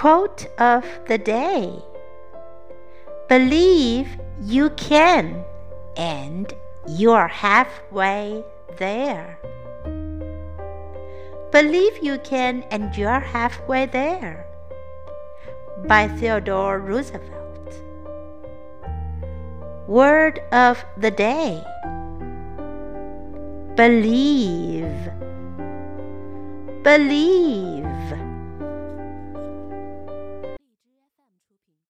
Quote of the day Believe you can, and you are halfway there. Believe you can, and you are halfway there. By Theodore Roosevelt. Word of the day Believe. Believe.